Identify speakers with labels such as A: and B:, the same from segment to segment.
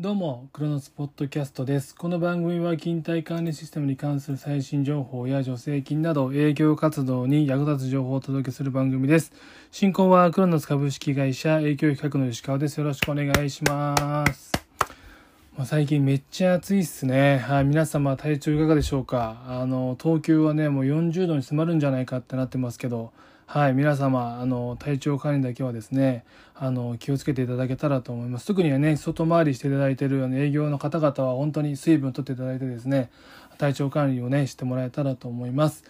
A: どうも、クロノスポッドキャストです。この番組は勤怠管理システムに関する最新情報や助成金など営業活動に役立つ情報をお届けする番組です。進行はクロノス株式会社営業企画の吉川です。よろしくお願いします。まあ最近めっちゃ暑いっすね。はい、皆様体調いかがでしょうか？あの、東京はね、もう40度に迫るんじゃないかってなってますけど、はい、皆様、あの、体調管理だけはですね、あの、気をつけていただけたらと思います。特にはね、外回りしていただいているあの営業の方々は本当に水分をとっていただいてですね、体調管理をね、してもらえたらと思います。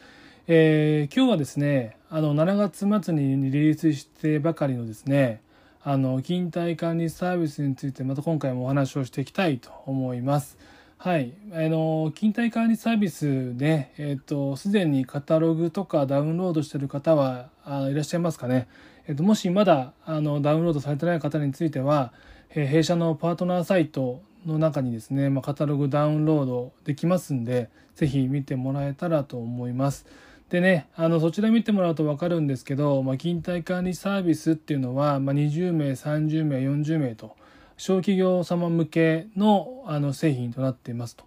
A: えー今日はですね、あの、7月末にリリースしてばかりのですね、あの、勤怠管理サービスについてまた今回もお話をしていきたいと思います。はい。あの、勤怠管理サービスで、えっ、と、すでにカタログとかダウンロードしてる方はあいらっしゃいますかね？えっ、と、もしまだあのダウンロードされてない方については、え弊社のパートナーサイトの中にですね、まあ、カタログダウンロードできますんで、ぜひ見てもらえたらと思います。でね、あの、そちら見てもらうと分かるんですけど、まあ、勤怠管理サービスっていうのは、まあ、20名、30名、40名と、小企業様向けのあの製品となっていますと。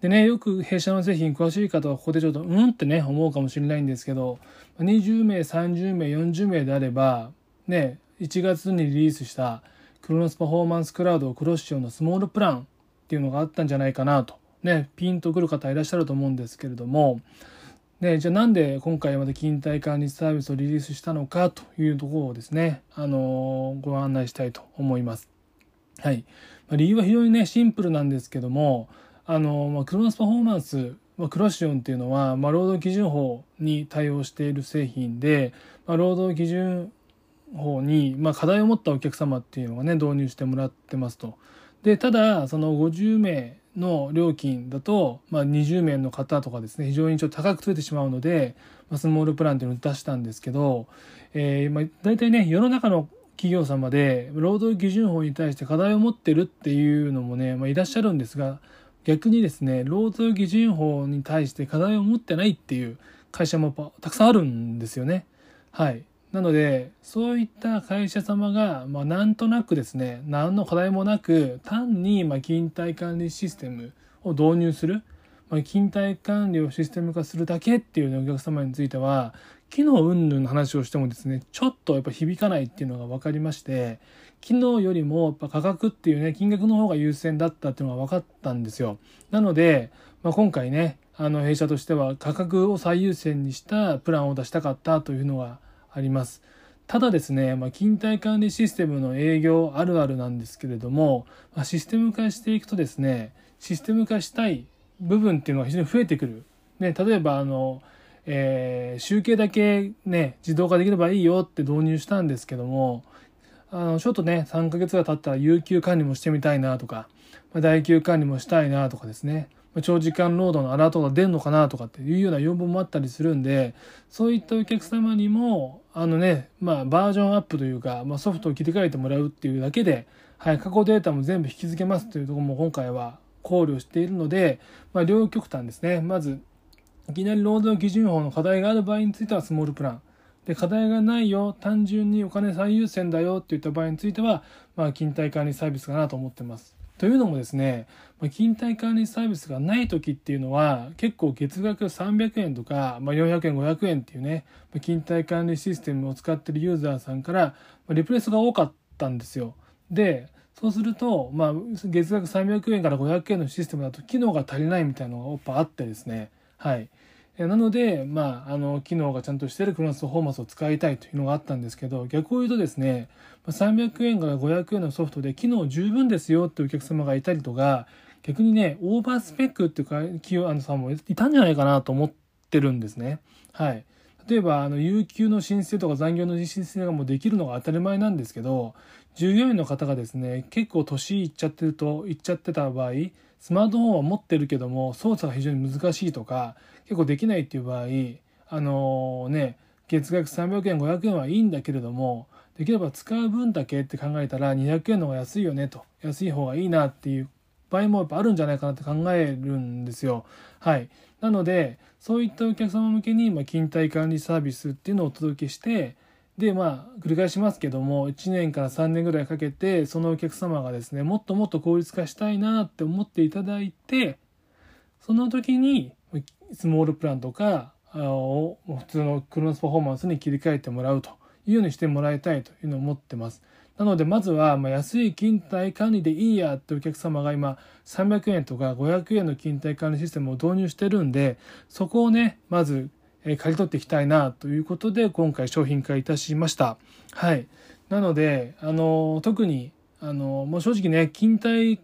A: でね、よく弊社の製品詳しい方はここでちょっとうんってね、思うかもしれないんですけど、20名、30名、40名であれば、ね、1月にリリースしたクロノスパフォーマンスクラウドクロッシオンのスモールプランっていうのがあったんじゃないかなと。ね、ピンとくる方いらっしゃると思うんですけれども、ね、じゃあなんで今回まで勤怠管理サービスをリリースしたのかというところをですね、あのご案内したいと思います。はい。まあ理由は非常にね、シンプルなんですけども、あの、まあ、クロノスパフォーマンス、まあ、クロシオンっていうのは、まあ、労働基準法に対応している製品で、まあ、労働基準法に、まあ、課題を持ったお客様っていうのがね、導入してもらってますと。で、ただ、その50名の料金だと、まあ、20名の方とかですね、非常にちょっと高くついてしまうので、まあ、スモールプランっていうのを出したんですけど、えー、まあ、大体ね、世の中の企業様で労働基準法に対して課題を持ってるっていうのもね、まあ、いらっしゃるんですが逆にですね労働基準法に対して課題を持ってないっていう会社もたくさんあるんですよね。はいなのでそういった会社様が、まあ、なんとなくですね何の課題もなく単に、まあ、勤怠管理システムを導入する、まあ、勤怠管理をシステム化するだけっていう、ね、お客様については機能云々の話をしてもですねちょっとやっぱ響かないっていうのが分かりまして機能よりもやっぱ価格っていうね金額の方が優先だったっていうのが分かったんですよ。なので、まあ、今回ねあの弊社としては価格を最優先にしたプランを出したかったというのがあります。ただですね、まあ、勤怠管理システムの営業あるあるなんですけれども、まあ、システム化していくとですねシステム化したい部分っていうのが非常に増えてくる、ね、例えばあのえー集計だけね自動化できればいいよって導入したんですけどもあのちょっとね3ヶ月が経ったら有給管理もしてみたいなとか、まあ、代給管理もしたいなとかですね。まあ長時間労働のアラートが出るのかなとかっていうような要望もあったりするんでそういったお客様にもあのね、まあ、バージョンアップというか、まあ、ソフトを切り替えてもらうっていうだけで、はい、過去データも全部引き付けますというところも今回は考慮しているので、まあ、両極端ですね。まずいきなり労働基準法の課題がある場合についてはスモールプラン。で、課題がないよ、単純にお金最優先だよっていった場合については、まあ、勤怠管理サービスかなと思ってます。というのもですね、まあ勤怠管理サービスがない時っていうのは、結構月額300円とか、まあ、400円、500円っていうね、まあ勤怠管理システムを使ってるユーザーさんから、まあリプレスが多かったんですよ。で、そうすると、まあ、月額300円から500円のシステムだと機能が足りないみたいなのがやっぱあってですね。はい。なので、まあ、あの、機能がちゃんとしてるクロノスフォーマスを使いたいというのがあったんですけど、逆を言うとですね、300円から500円のソフトで機能十分ですよっていうお客様がいたりとか、逆にね、オーバースペックっていう、企業さんもいたんじゃないかなと思ってるんですね。はい。例えば、あの、有給の申請とか残業の申請がもうできるのが当たり前なんですけど、従業員の方がですね、結構年いっちゃってると、いっちゃってた場合、スマートフォンは持ってるけども、操作が非常に難しいとか、結構できないっていう場合、あのね、月額300円、500円はいいんだけれども、できれば使う分だけって考えたら200円の方が安いよねと、安い方がいいなっていう場合もやっぱあるんじゃないかなって考えるんですよ。はい。なので、そういったお客様向けに、まあ、勤怠管理サービスっていうのをお届けして、でまあ繰り返しますけども1年から3年ぐらいかけてそのお客様がですねもっともっと効率化したいなって思っていただいてその時にスモールプランとかを普通のクロノスパフォーマンスに切り替えてもらうというようにしてもらいたいというのを思ってます。なのでまずはま安い勤怠管理でいいやってお客様が今300円とか500円の勤怠管理システムを導入してるんでそこをねまず刈り取っていきたいなということで今回商品化いたしました。はい。なので、あの、特に、あの、もう正直ね、勤怠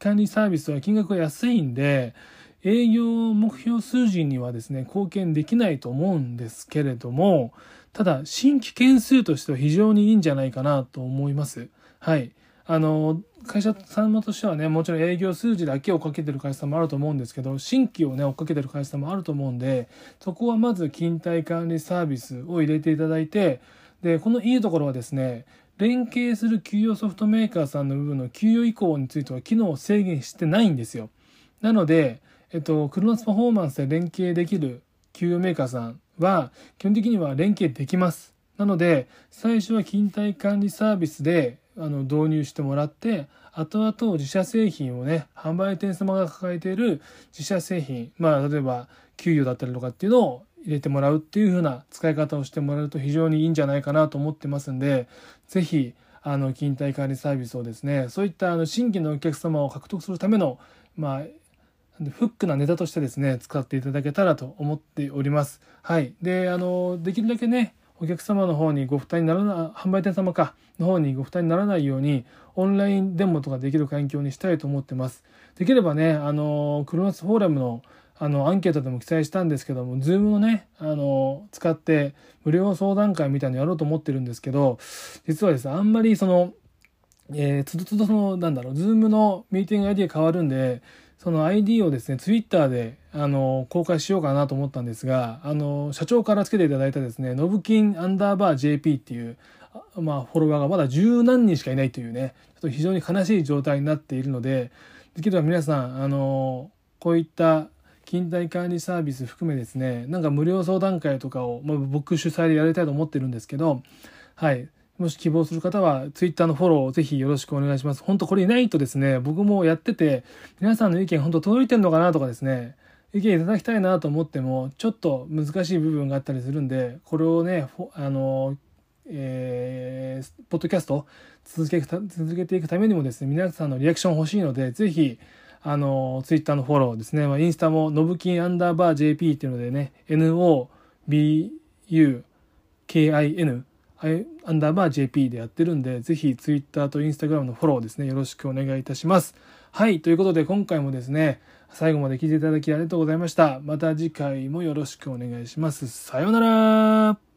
A: 管理サービスは金額が安いんで、営業目標数字にはですね、貢献できないと思うんですけれども、ただ、新規件数としては非常にいいんじゃないかなと思います。はい。あの、会社様としてはね、もちろん営業数字だけ追っかけてる会社さんもあると思うんですけど、新規をね、追っかけてる会社さんもあると思うんで、そこはまず勤怠管理サービスを入れていただいて、で、このいいところはですね、連携する給与ソフトメーカーさんの部分の給与移行については機能を制限してないんですよ。なので、えっと、クロノスパフォーマンスで連携できる給与メーカーさんは、基本的には連携できます。なので、最初は勤怠管理サービスであの導入してもらって後々自社製品をね販売店様が抱えている自社製品まあ例えば給与だったりとかっていうのを入れてもらうっていう風な使い方をしてもらうと非常にいいんじゃないかなと思ってますんで是非あの勤怠管理サービスをですねそういったあの新規のお客様を獲得するためのまあフックなネタとしてですね使っていただけたらと思っております。はい。で、あの、できるだけね、お客様の方にご負担にならない、販売店様か、の方にご負担にならないように、オンラインデモとかできる環境にしたいと思ってます。できればね、あの、クロノスフォーラムのあの、アンケートでも記載したんですけども、 Zoom をね、あの、使って無料相談会みたいにやろうと思ってるんですけど、実はですね、あんまりその、えー、つどつどその、なんだろう、 Zoom のミーティング ID が変わるんで、その ID をですね、ツイッターで、あの、公開しようかなと思ったんですが、あの、社長からつけていただいたですね、ノブキンアンダーバー JP っていう、まあ、フォロワーがまだ十何人しかいないというね、ちょっと非常に悲しい状態になっているので、できれば皆さん、あの、こういった勤怠管理サービス含めですね、なんか無料相談会とかを、まあ、僕主催でやりたいと思ってるんですけど、はい。もし希望する方は、Twitter のフォローをぜひよろしくお願いします。本当これいないとですね、僕もやってて、皆さんの意見本当届いてんのかなとかですね、意見いただきたいなと思っても、ちょっと難しい部分があったりするんで、これをね、あの、えー、ポッドキャスト続け続けていくためにもですね、皆さんのリアクション欲しいので、ぜひ、あの、ツイッターのフォローですね、まあ、インスタも、のぶきんアンダーバー JP っていうのでね、NOBUKIN アンダーバー JP でやってるんで、ぜひ Twitter と Instagram のフォローですね、よろしくお願いいたします。はい、ということで今回もですね、最後まで聞いていただきありがとうございました。また次回もよろしくお願いします。さようなら